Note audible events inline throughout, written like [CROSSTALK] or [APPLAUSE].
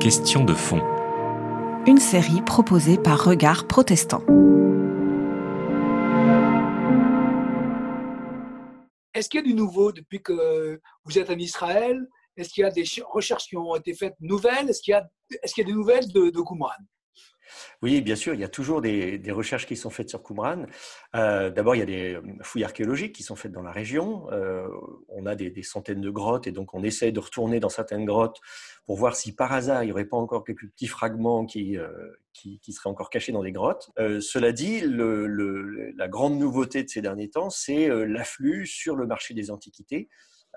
Question de fond. Une série proposée par Regard Protestant. Est-ce qu'il y a du nouveau depuis que vous êtes en Israël? Est-ce qu'il y a des recherches qui ont été faites nouvelles? Est-ce qu'il y, a, est qu'il y a des nouvelles de, de Qumran oui, bien sûr, il y a toujours des, recherches qui sont faites sur Qumran. Euh, d'abord, il y a des euh, fouilles archéologiques qui sont faites dans la région. Euh, on a des, centaines de grottes et donc on essaie de retourner dans certaines grottes pour voir si par hasard il n'y aurait pas encore quelques petits fragments qui, seraient encore cachés dans les grottes. cela dit, la grande nouveauté de ces derniers temps, c'est l'afflux sur le marché des antiquités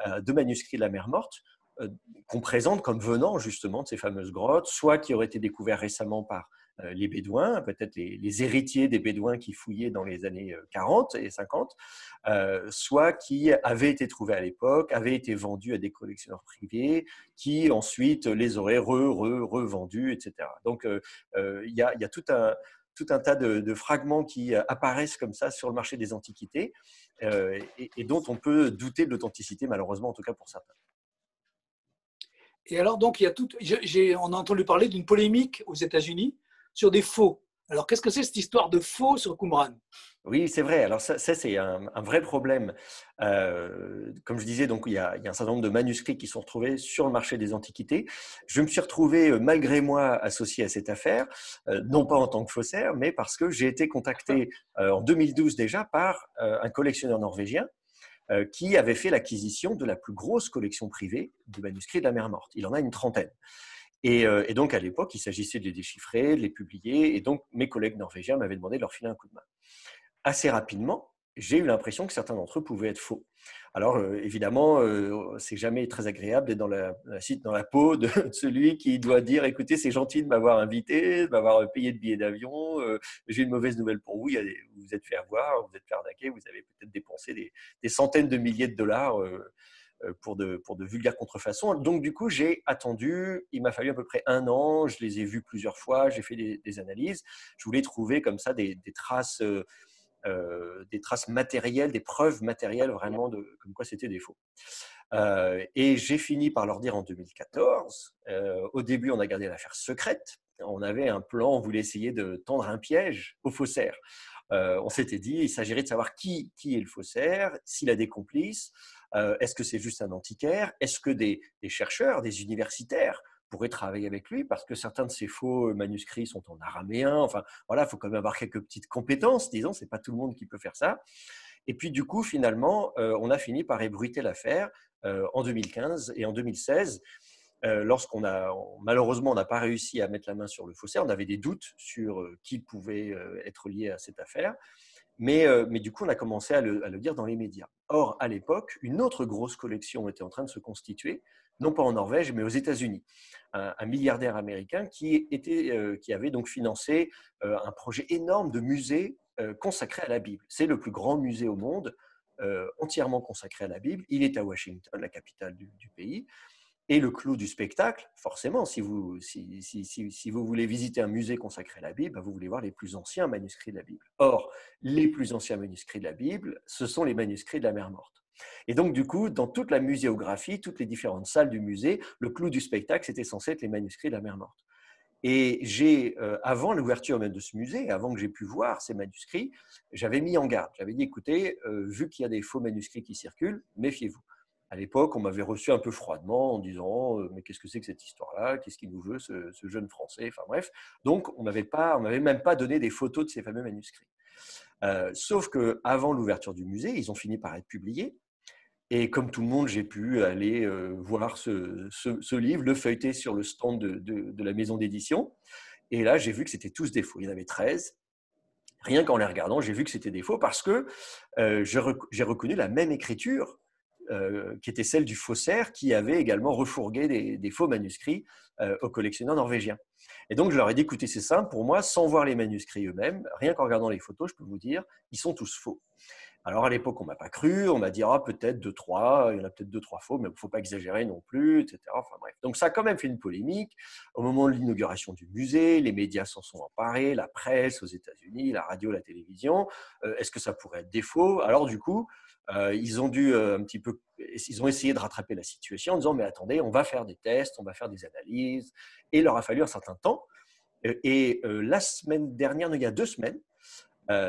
de manuscrits de la mer Morte qu'on présente comme venant justement de ces fameuses grottes, soit qui auraient été découverts récemment par les Bédouins, peut-être les, héritiers des Bédouins qui fouillaient dans les années 40 euh, et 50, euh, soit qui avaient été trouvés à l'époque, avaient été vendus à des collectionneurs privés, qui ensuite les auraient re, re, revendus, etc. Donc il y, a, tout un tout un tas de, fragments qui apparaissent comme ça sur le marché des antiquités et, dont on peut douter de l'authenticité, malheureusement, en tout cas pour certains. Et alors, donc, il y a tout, on a entendu parler d'une polémique aux États-Unis sur des faux. Alors, qu'est-ce que c'est cette histoire de faux sur Qumran? Oui, c'est vrai. Alors, ça, c'est un, vrai problème. Euh, comme je disais, donc, il y, a, un certain nombre de manuscrits qui sont retrouvés sur le marché des antiquités. Je me suis retrouvé, euh, malgré moi, associé à cette affaire, euh, non pas en tant que faussaire, mais parce que j'ai été contacté en 2012 déjà par un collectionneur norvégien qui avait fait l'acquisition de la plus grosse collection privée de manuscrits de la mer Morte. Il en a une trentaine. Euh, et, donc, à l'époque, il s'agissait de les déchiffrer, de les publier. Et donc, mes collègues norvégiens m'avaient demandé de leur filer un coup de main. Assez rapidement, j'ai eu l'impression que certains d'entre eux pouvaient être faux. Alors, euh, évidemment, euh, c'est jamais très agréable d'être dans la, dans la peau de, celui qui doit dire écoutez, c'est gentil de m'avoir invité, de m'avoir payé de billets d'avion. j'ai une mauvaise nouvelle pour vous. vous vous êtes fait avoir, vous êtes fait arnaquer, vous avez peut-être dépensé des, centaines de milliers de dollars euh, pour de, pour de vulgaires contrefaçons. Donc, du coup, j'ai attendu, il m'a fallu à peu près un an, je les ai vus plusieurs fois, j'ai fait des, analyses. Je voulais trouver comme ça des, traces, euh, euh, des traces matérielles, des preuves matérielles vraiment de comme quoi c'était des faux. et j'ai fini par leur dire en 2014, au début, on a gardé l'affaire secrète. On avait un plan, on voulait essayer de tendre un piège aux faussaires. on s'était dit, il s'agirait de savoir qui est le faussaire, s'il a des complices, euh, est-ce que c'est juste un antiquaire? Est-ce que des, chercheurs, des universitaires pourraient travailler avec lui parce que certains de ces faux manuscrits sont en araméen? Enfin, voilà, il faut quand même avoir quelques petites compétences, disons, c'est pas tout le monde qui peut faire ça. Et puis, du coup, finalement, euh, on a fini par ébruiter l'affaire euh, en 2015 et en 2016. Lorsqu'on a, malheureusement, on n'a pas réussi à mettre la main sur le faussaire, on avait des doutes sur qui pouvait être lié à cette affaire. Euh, mais, du coup, on a commencé à le, dire dans les médias. Or, à l'époque, une autre grosse collection était en train de se constituer, non pas en Norvège, mais aux États-Unis. Un, milliardaire américain euh, qui avait donc financé euh, un projet énorme de musée consacré à la Bible. C'est le plus grand musée au monde, entièrement consacré à la Bible. Il est à Washington, la capitale du pays. Et le clou du spectacle, forcément, si vous, si, si, si, vous voulez visiter un musée consacré à la Bible, bah, vous voulez voir les plus anciens manuscrits de la Bible. Or, les plus anciens manuscrits de la Bible, ce sont les manuscrits de la mer morte. Et donc, du coup, dans toute la muséographie, toutes les différentes salles du musée, le clou du spectacle, c'était censé être les manuscrits de la mer morte. Et j'ai, euh, avant l'ouverture même de ce musée, avant que j'ai pu voir ces manuscrits, j'avais mis en garde. J'avais dit, écoutez, euh, vu qu'il y a des faux manuscrits qui circulent, méfiez-vous à l'époque, on m'avait reçu un peu froidement en disant euh, mais qu'est-ce que c'est que cette histoire-là? Qu'est-ce qu'il nous veut ce, jeune Français? Enfin bref, donc on n'avait pas, même pas donné des photos de ces fameux manuscrits. Euh, sauf que avant l'ouverture du musée, ils ont fini par être publiés. Et comme tout le monde, j'ai pu aller euh, voir ce, livre, le feuilleter sur le stand de, la maison d'édition. Et là, j'ai vu que c'était tous des faux. Il y en avait 13. Rien qu'en les regardant, j'ai vu que c'était des faux parce que j'ai reconnu la même écriture euh, qui était celle du faussaire, qui avait également refourgué des, faux manuscrits euh, aux collectionneurs norvégiens. Et donc, je leur ai dit, écoutez, c'est simple, pour moi, sans voir les manuscrits eux-mêmes, rien qu'en regardant les photos, je peux vous dire, ils sont tous faux. Alors, à l'époque, on m'a pas cru, on m'a dit, ah, peut-être deux, trois, il y en a peut-être deux, trois faux, mais il faut pas exagérer non plus, etc. Enfin, bref. Donc, ça a quand même fait une polémique. Au moment de l'inauguration du musée, les médias s'en sont emparés, la presse aux États-Unis, la radio, la télévision. Euh, est-ce que ça pourrait être des faux? Alors, du coup, ils ont dû un petit peu, ils ont essayé de rattraper la situation en disant mais attendez, on va faire des tests, on va faire des analyses, et il leur a fallu un certain temps. Et la semaine dernière, il y a deux semaines,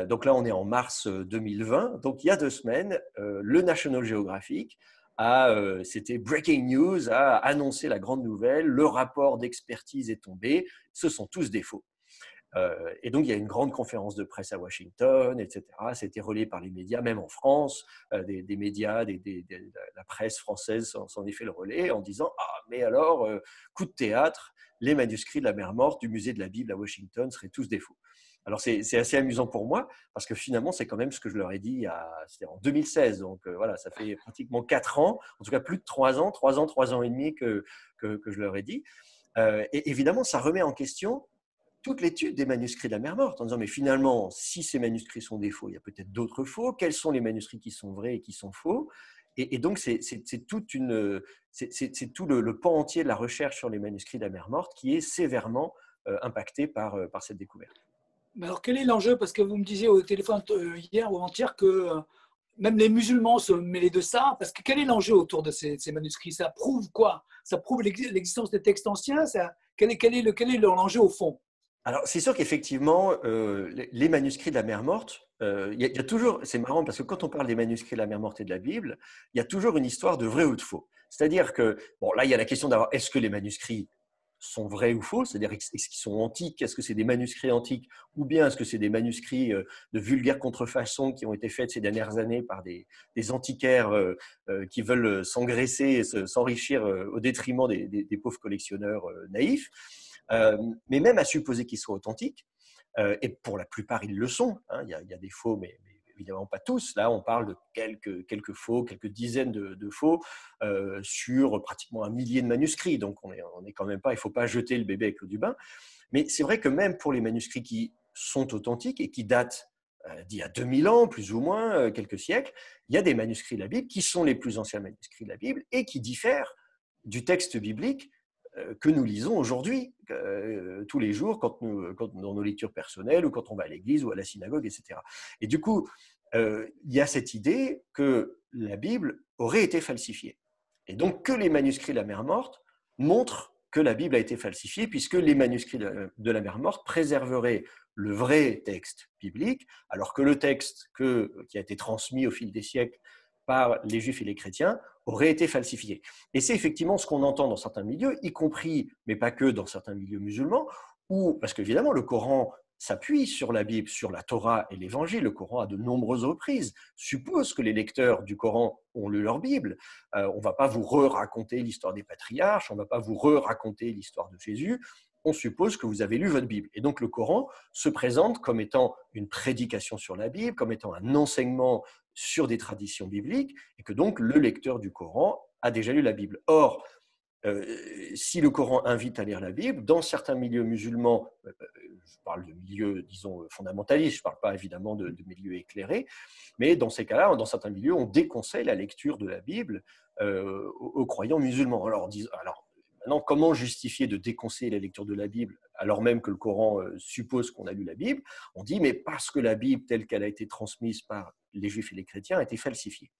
donc là on est en mars 2020, donc il y a deux semaines, le National Geographic euh, c'était breaking news, a annoncé la grande nouvelle, le rapport d'expertise est tombé, ce sont tous des faux. Euh, et donc, il y a une grande conférence de presse à Washington, etc. C'était relayé par les médias, même en France, euh, des, médias, la presse française s'en est fait le relais en disant Ah, mais alors, coup de théâtre, les manuscrits de la mer morte du musée de la Bible à Washington seraient tous des faux. Alors c'est assez amusant pour moi parce que finalement c'est quand même ce que je leur ai dit en 2016. Donc euh, voilà, ça fait pratiquement quatre ans, en tout cas plus de trois ans, trois ans, trois ans et demi que, je leur ai dit. Euh, et évidemment, ça remet en question toute l'étude des manuscrits de la mer morte en disant mais finalement si ces manuscrits sont des faux, il y a peut-être d'autres faux. Quels sont les manuscrits qui sont vrais et qui sont faux? Et, donc c'est tout le, le, pan entier de la recherche sur les manuscrits de la mer morte qui est sévèrement euh, impacté par, par cette découverte. Mais alors, quel est l'enjeu? Parce que vous me disiez au téléphone euh, hier ou avant-hier que euh, même les musulmans se mêlaient de ça. Parce que quel est l'enjeu autour de ces, manuscrits? Ça prouve quoi? Ça prouve l'existence des textes anciens? Ça, quel, est, quel, est le, quel est l'enjeu au fond? Alors, c'est sûr qu'effectivement, euh, les manuscrits de la mer morte, il y, a toujours, c'est marrant parce que quand on parle des manuscrits de la mer morte et de la Bible, il y a toujours une histoire de vrai ou de faux. C'est-à-dire que, bon, là, il y a la question d'avoir est-ce que les manuscrits sont vrais ou faux, c'est-à-dire est-ce qu'ils sont antiques, est-ce que c'est des manuscrits antiques, ou bien est-ce que c'est des manuscrits euh, de vulgaire contrefaçon qui ont été faits ces dernières années par des, antiquaires euh, euh, qui veulent s'engraisser et s'enrichir au détriment des, pauvres collectionneurs naïfs? Mais même à supposer qu'ils soient authentiques, et pour la plupart ils le sont, hein, il, y a, des faux, mais évidemment pas tous. Là, on parle de quelques, faux, quelques dizaines de, faux euh, sur pratiquement un millier de manuscrits. Donc, on n'est quand même pas, il ne faut pas jeter le bébé avec l'eau du bain. Mais c'est vrai que même pour les manuscrits qui sont authentiques et qui datent euh, d'il y a 2000 ans, plus ou moins, euh, quelques siècles, il y a des manuscrits de la Bible qui sont les plus anciens manuscrits de la Bible et qui diffèrent du texte biblique euh, que nous lisons aujourd'hui, euh, tous les jours, quand nous, dans nos lectures personnelles ou quand on va à l'église ou à la synagogue, etc. Et du coup, euh, il y a cette idée que la Bible aurait été falsifiée. Et donc que les manuscrits de la mer morte montrent que la Bible a été falsifiée, puisque les manuscrits de la mer morte préserveraient le vrai texte biblique, alors que le texte qui a été transmis au fil des siècles par les juifs et les chrétiens aurait été falsifié. Et c'est effectivement ce qu'on entend dans certains milieux, y compris, mais pas que dans certains milieux musulmans, où, parce qu'évidemment, le Coran s'appuie sur la Bible, sur la Torah et l'Évangile. Le Coran, à de nombreuses reprises, suppose que les lecteurs du Coran ont lu leur Bible. Euh, on ne va pas vous re-raconter l'histoire des patriarches, on ne va pas vous re-raconter l'histoire de Jésus. On suppose que vous avez lu votre Bible. Et donc le Coran se présente comme étant une prédication sur la Bible, comme étant un enseignement sur des traditions bibliques et que donc le lecteur du Coran a déjà lu la Bible. Or, euh, si le Coran invite à lire la Bible, dans certains milieux musulmans, euh, je parle de milieux, disons, fondamentalistes, je ne parle pas évidemment de, milieux éclairés, mais dans ces cas-là, dans certains milieux, on déconseille la lecture de la Bible euh, aux, croyants musulmans. Alors, alors, maintenant, comment justifier de déconseiller la lecture de la Bible alors même que le Coran suppose qu'on a lu la Bible? On dit, mais parce que la Bible, telle qu'elle a été transmise par les juifs et les chrétiens étaient falsifiés.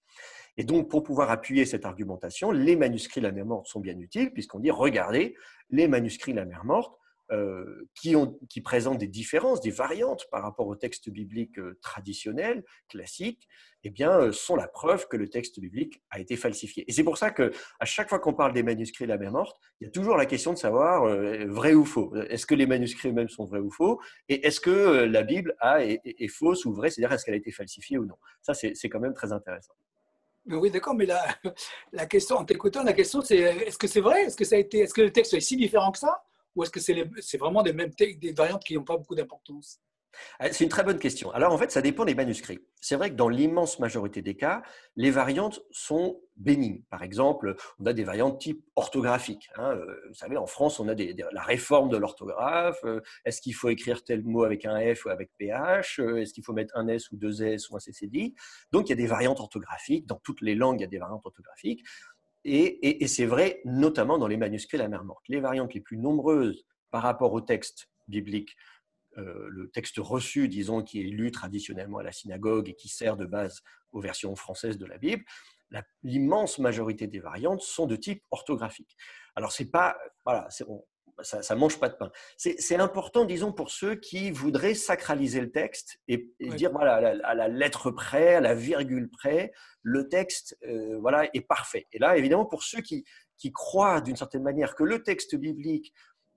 Et donc, pour pouvoir appuyer cette argumentation, les manuscrits de la mer morte sont bien utiles, puisqu'on dit, regardez, les manuscrits de la mer morte euh, qui, présentent des différences, des variantes par rapport au texte biblique euh, traditionnel, classique, eh bien, euh, sont la preuve que le texte biblique a été falsifié. Et c'est pour ça que à chaque fois qu'on parle des manuscrits de la mer morte, il y a toujours la question de savoir vrai ou faux. Est-ce que les manuscrits eux-mêmes sont vrais ou faux? Et est-ce que la Bible est, fausse ou vraie? C'est-à-dire, est-ce qu'elle a été falsifiée ou non? Ça, c'est quand même très intéressant. oui, d'accord, mais [LAUGHS] la, question, en t'écoutant, la question c'est est-ce que c'est vrai? Est-ce que ça a été, est-ce que le texte est si différent que ça? Ou est-ce que c'est vraiment des, mêmes, des variantes qui n'ont pas beaucoup d'importance? Ah, c'est une très bonne question. Alors en fait, ça dépend des manuscrits. C'est vrai que dans l'immense majorité des cas, les variantes sont bénignes. Par exemple, on a des variantes type orthographique. Hein. Euh, vous savez, en France, on a la réforme de l'orthographe. Euh, est-ce qu'il faut écrire tel mot avec un F ou avec PH euh, Est-ce qu'il faut mettre un S ou deux S ou un CCD Donc il y a des variantes orthographiques. Dans toutes les langues, il y a des variantes orthographiques. Et, c'est vrai notamment dans les manuscrits de la mer morte. Les variantes les plus nombreuses par rapport au texte biblique le texte reçu, disons, qui est lu traditionnellement à la synagogue et qui sert de base aux versions françaises de la Bible, l'immense majorité des variantes sont de type orthographique. Alors, c'est pas, voilà, ça ne mange pas de pain. C'est important, disons, pour ceux qui voudraient sacraliser le texte et, dire, voilà, à la, lettre près, à la virgule près, le texte euh, voilà, est parfait. Et là, évidemment, pour ceux qui, qui croient d'une certaine manière que le texte biblique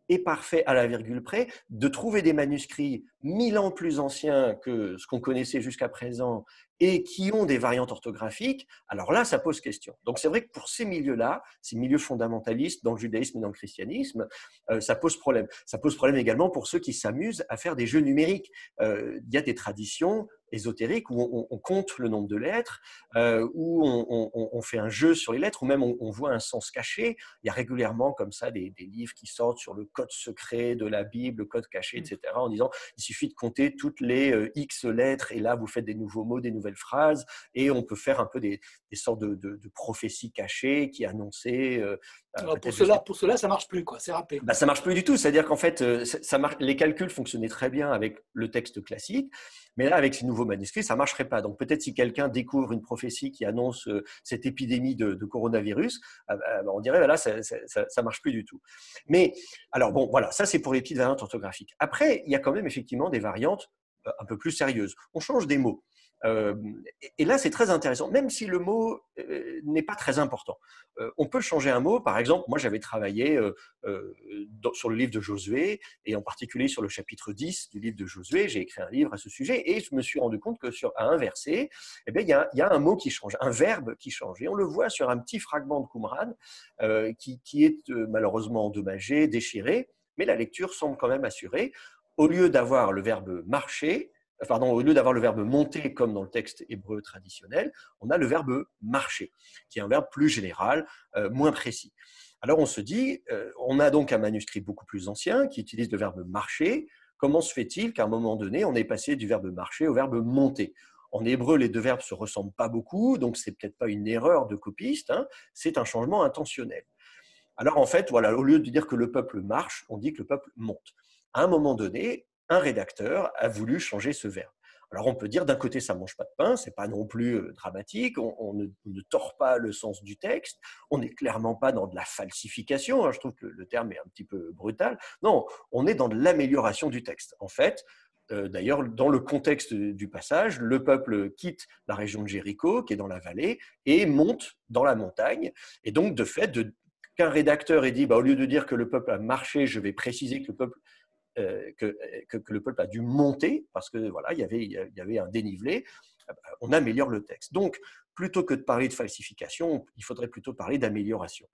est parfait à la virgule près, de trouver des manuscrits mille ans plus anciens que ce qu'on connaissait jusqu'à présent et qui ont des variantes orthographiques, alors là, ça pose question. Donc c'est vrai que pour ces milieux-là, ces milieux fondamentalistes dans le judaïsme et dans le christianisme, euh, ça pose problème. Ça pose problème également pour ceux qui s'amusent à faire des jeux numériques. Euh, il y a des traditions ésotériques où on, compte le nombre de lettres, euh, où on, fait un jeu sur les lettres, ou même on, voit un sens caché. Il y a régulièrement comme ça des, livres qui sortent sur le code secret de la Bible, le code caché, etc., en disant il suffit de compter toutes les X lettres, et là, vous faites des nouveaux mots, des nouvelles phrases, et on peut faire un peu des, sortes de, prophéties cachées qui annonçaient. Euh, euh, pour, cela, pour cela, ça marche plus, quoi. C'est râpé. Bah, ça marche plus du tout. C'est-à-dire qu'en fait, euh, ça marche, les calculs fonctionnaient très bien avec le texte classique, mais là, avec ces nouveaux manuscrits, ça marcherait pas. Donc peut-être si quelqu'un découvre une prophétie qui annonce cette épidémie de, coronavirus, bah, on dirait voilà, ça, ça, marche plus du tout. Mais alors bon, voilà, ça c'est pour les petites variantes orthographiques. Après, il y a quand même effectivement des variantes un peu plus sérieuses. On change des mots. Euh, et là, c'est très intéressant, même si le mot euh, n'est pas très important. Euh, on peut changer un mot. Par exemple, moi, j'avais travaillé sur le livre de Josué, et en particulier sur le chapitre 10 du livre de Josué. J'ai écrit un livre à ce sujet, et je me suis rendu compte que sur un verset, eh bien, il, y a, un mot qui change, un verbe qui change. Et on le voit sur un petit fragment de Qumran qui, qui est malheureusement endommagé, déchiré, mais la lecture semble quand même assurée. Au lieu d'avoir le verbe marcher, au lieu d'avoir le verbe monter comme dans le texte hébreu traditionnel, on a le verbe marcher, qui est un verbe plus général, euh, moins précis. Alors on se dit, euh, on a donc un manuscrit beaucoup plus ancien qui utilise le verbe marcher. Comment se fait-il qu'à un moment donné, on est passé du verbe marcher au verbe monter? En hébreu, les deux verbes se ressemblent pas beaucoup, donc c'est peut-être pas une erreur de copiste, hein, c'est un changement intentionnel. Alors en fait, voilà, au lieu de dire que le peuple marche, on dit que le peuple monte. À un moment donné, un rédacteur a voulu changer ce verbe. Alors on peut dire d'un côté ça mange pas de pain, c'est pas non plus euh, dramatique, on, ne, tord pas le sens du texte, on n'est clairement pas dans de la falsification, hein, je trouve que le, terme est un petit peu brutal. Non, on est dans de l'amélioration du texte. En fait, euh, d'ailleurs dans le contexte du passage, le peuple quitte la région de Jéricho, qui est dans la vallée, et monte dans la montagne. Et donc de fait, qu'un rédacteur ait dit, bah, au lieu de dire que le peuple a marché, je vais préciser que le peuple euh, que, que, le peuple a dû monter parce que voilà, il y avait, il y avait un dénivelé. Euh, on améliore le texte. Donc, plutôt que de parler de falsification, il faudrait plutôt parler d'amélioration.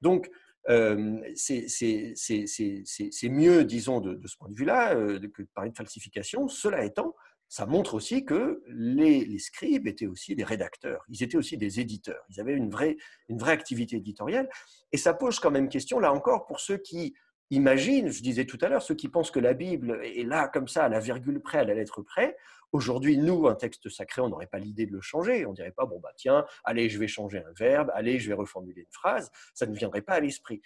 Donc, euh, c'est mieux, disons, de, ce point de vue-là, que de parler de falsification. Cela étant, ça montre aussi que les, les, scribes étaient aussi des rédacteurs, ils étaient aussi des éditeurs, ils avaient une vraie, une vraie activité éditoriale. Et ça pose quand même question, là encore, pour ceux qui Imagine, je disais tout à l'heure, ceux qui pensent que la Bible est là comme ça, à la virgule près, à la lettre près. Aujourd'hui, nous, un texte sacré, on n'aurait pas l'idée de le changer. On dirait pas, bon, bah tiens, allez, je vais changer un verbe, allez, je vais reformuler une phrase. Ça ne viendrait pas à l'esprit.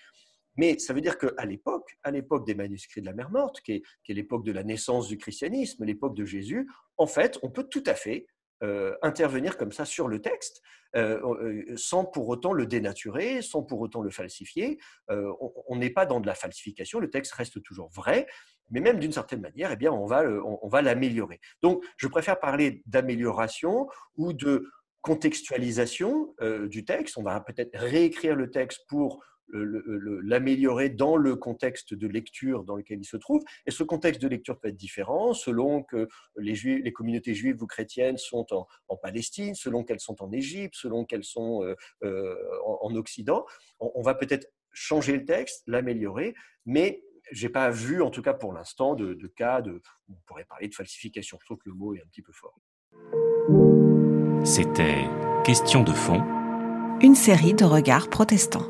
Mais ça veut dire qu'à l'époque, à l'époque des manuscrits de la mer morte, qui est, qui est l'époque de la naissance du christianisme, l'époque de Jésus, en fait, on peut tout à fait euh, intervenir comme ça sur le texte euh, euh, sans pour autant le dénaturer, sans pour autant le falsifier. on n'est pas dans de la falsification, le texte reste toujours vrai, mais même d'une certaine manière, eh bien, on va, on va l'améliorer. Donc, je préfère parler d'amélioration ou de contextualisation du texte. On va peut-être réécrire le texte pour l'améliorer dans le contexte de lecture dans lequel il se trouve. Et ce contexte de lecture peut être différent selon que les, juifs, les communautés juives ou chrétiennes sont en, Palestine, selon qu'elles sont en Égypte, selon qu'elles sont euh, euh, en, Occident. On, va peut-être changer le texte, l'améliorer, mais j'ai pas vu, en tout cas pour l'instant, de, de, cas de, on pourrait parler de falsification. Je trouve que le mot est un petit peu fort. C'était Question de fond, une série de regards protestants.